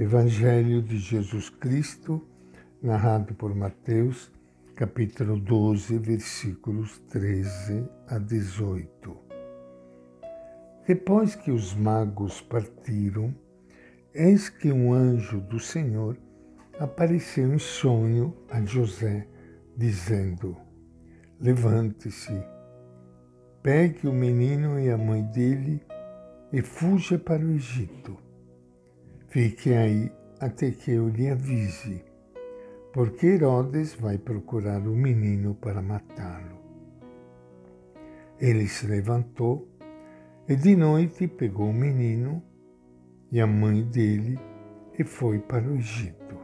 Evangelho de Jesus Cristo, narrado por Mateus, capítulo 12, versículos 13 a 18. Depois que os magos partiram, eis que um anjo do Senhor apareceu em sonho a José, dizendo: Levante-se, pegue o menino e a mãe dele e fuja para o Egito Fique aí até que eu lhe avise, porque Herodes vai procurar o menino para matá-lo. Ele se levantou e de noite pegou o menino e a mãe dele e foi para o Egito.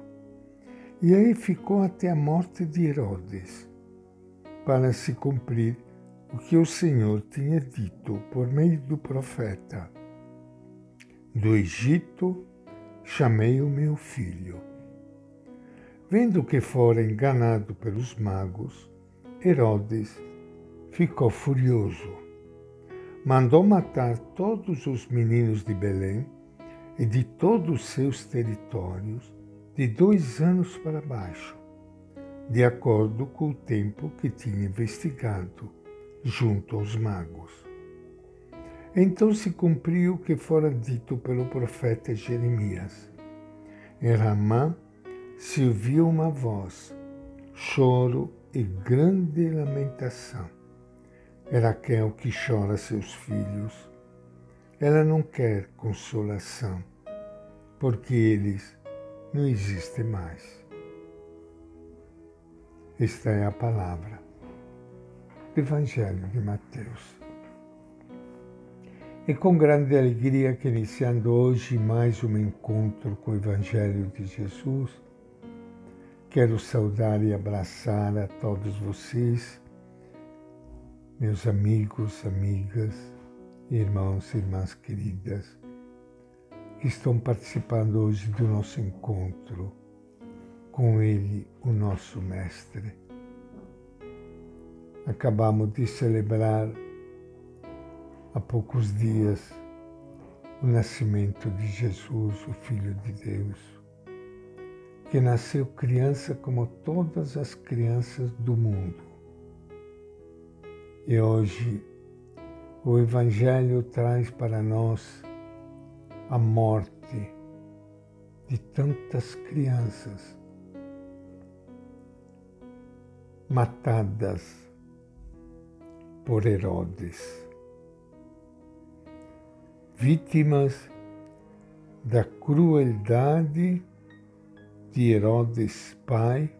E aí ficou até a morte de Herodes, para se cumprir o que o Senhor tinha dito por meio do profeta. Do Egito chamei o meu filho. Vendo que fora enganado pelos magos, Herodes ficou furioso. Mandou matar todos os meninos de Belém e de todos os seus territórios de dois anos para baixo, de acordo com o tempo que tinha investigado junto aos magos. Então se cumpriu o que fora dito pelo profeta Jeremias. Em Ramá se ouviu uma voz, choro e grande lamentação. É Raquel que chora seus filhos. Ela não quer consolação, porque eles não existem mais. Esta é a palavra do Evangelho de Mateus. É com grande alegria que iniciando hoje mais um encontro com o Evangelho de Jesus, quero saudar e abraçar a todos vocês, meus amigos, amigas, irmãos e irmãs queridas, que estão participando hoje do nosso encontro com Ele, o nosso Mestre. Acabamos de celebrar há poucos dias o nascimento de Jesus, o Filho de Deus, que nasceu criança como todas as crianças do mundo. E hoje o Evangelho traz para nós a morte de tantas crianças matadas por Herodes vítimas da crueldade de Herodes Pai,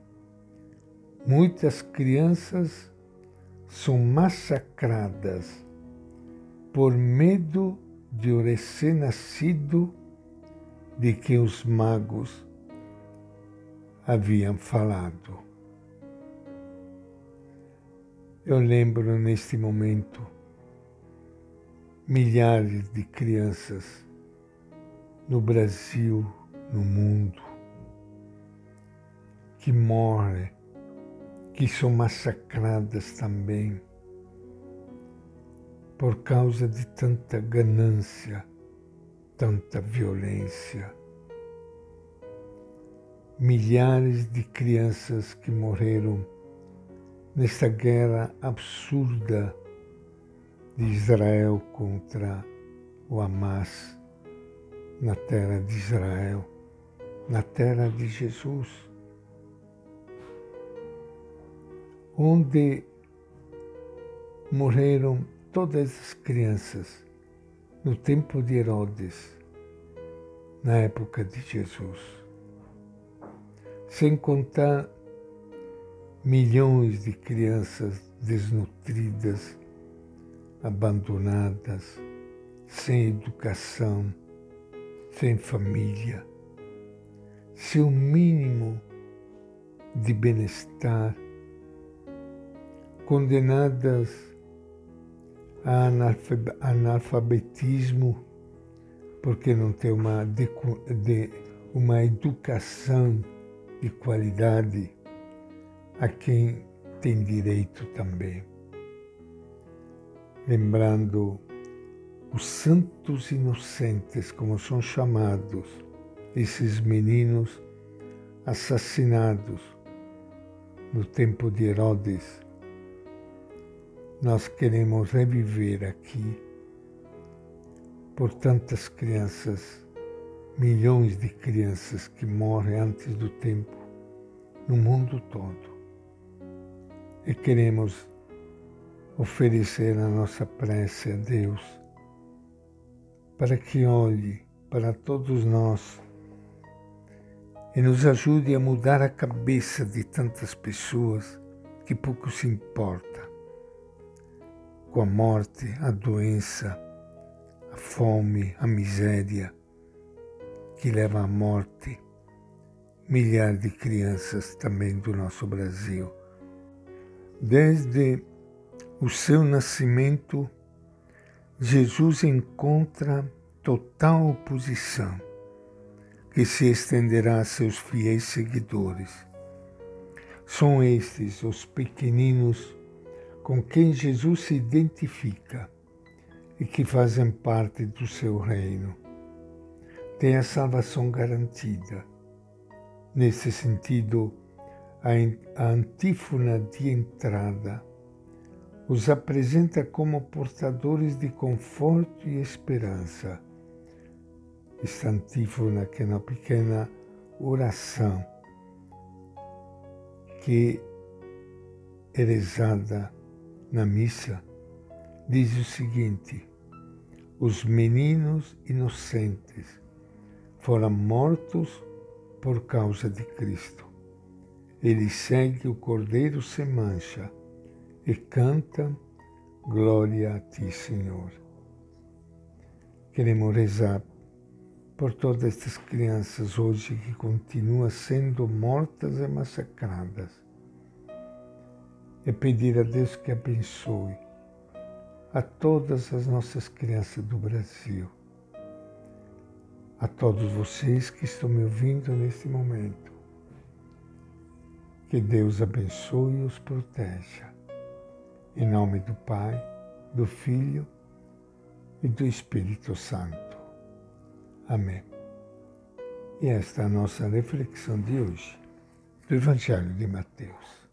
muitas crianças são massacradas por medo de o recém-nascido de que os magos haviam falado. Eu lembro neste momento milhares de crianças no Brasil, no mundo, que morrem, que são massacradas também por causa de tanta ganância, tanta violência. Milhares de crianças que morreram nesta guerra absurda de Israel contra o Hamas na terra de Israel, na terra de Jesus, onde morreram todas as crianças no tempo de Herodes, na época de Jesus, sem contar milhões de crianças desnutridas abandonadas, sem educação, sem família, sem o mínimo de bem-estar, condenadas a analfabetismo porque não tem uma, de, de, uma educação de qualidade a quem tem direito também lembrando os santos inocentes, como são chamados esses meninos assassinados no tempo de Herodes. Nós queremos reviver aqui por tantas crianças, milhões de crianças que morrem antes do tempo no mundo todo. E queremos oferecer a nossa prece a Deus para que olhe para todos nós e nos ajude a mudar a cabeça de tantas pessoas que pouco se importa com a morte, a doença, a fome, a miséria que leva à morte milhares de crianças também do nosso Brasil. Desde o seu nascimento, Jesus encontra total oposição que se estenderá a seus fiéis seguidores. São estes os pequeninos com quem Jesus se identifica e que fazem parte do seu reino. Tem a salvação garantida. Nesse sentido, a antífona de entrada os apresenta como portadores de conforto e esperança. Esta antífona, que é uma pequena oração que é rezada na missa, diz o seguinte: os meninos inocentes foram mortos por causa de Cristo. Ele segue o Cordeiro sem mancha e canta Glória a ti, Senhor. Queremos rezar por todas estas crianças hoje que continuam sendo mortas e massacradas. E pedir a Deus que abençoe a todas as nossas crianças do Brasil, a todos vocês que estão me ouvindo neste momento. Que Deus abençoe e os proteja. Em nome do Pai, do Filho e do Espírito Santo. Amém. E esta é a nossa reflexão de hoje do Evangelho de Mateus.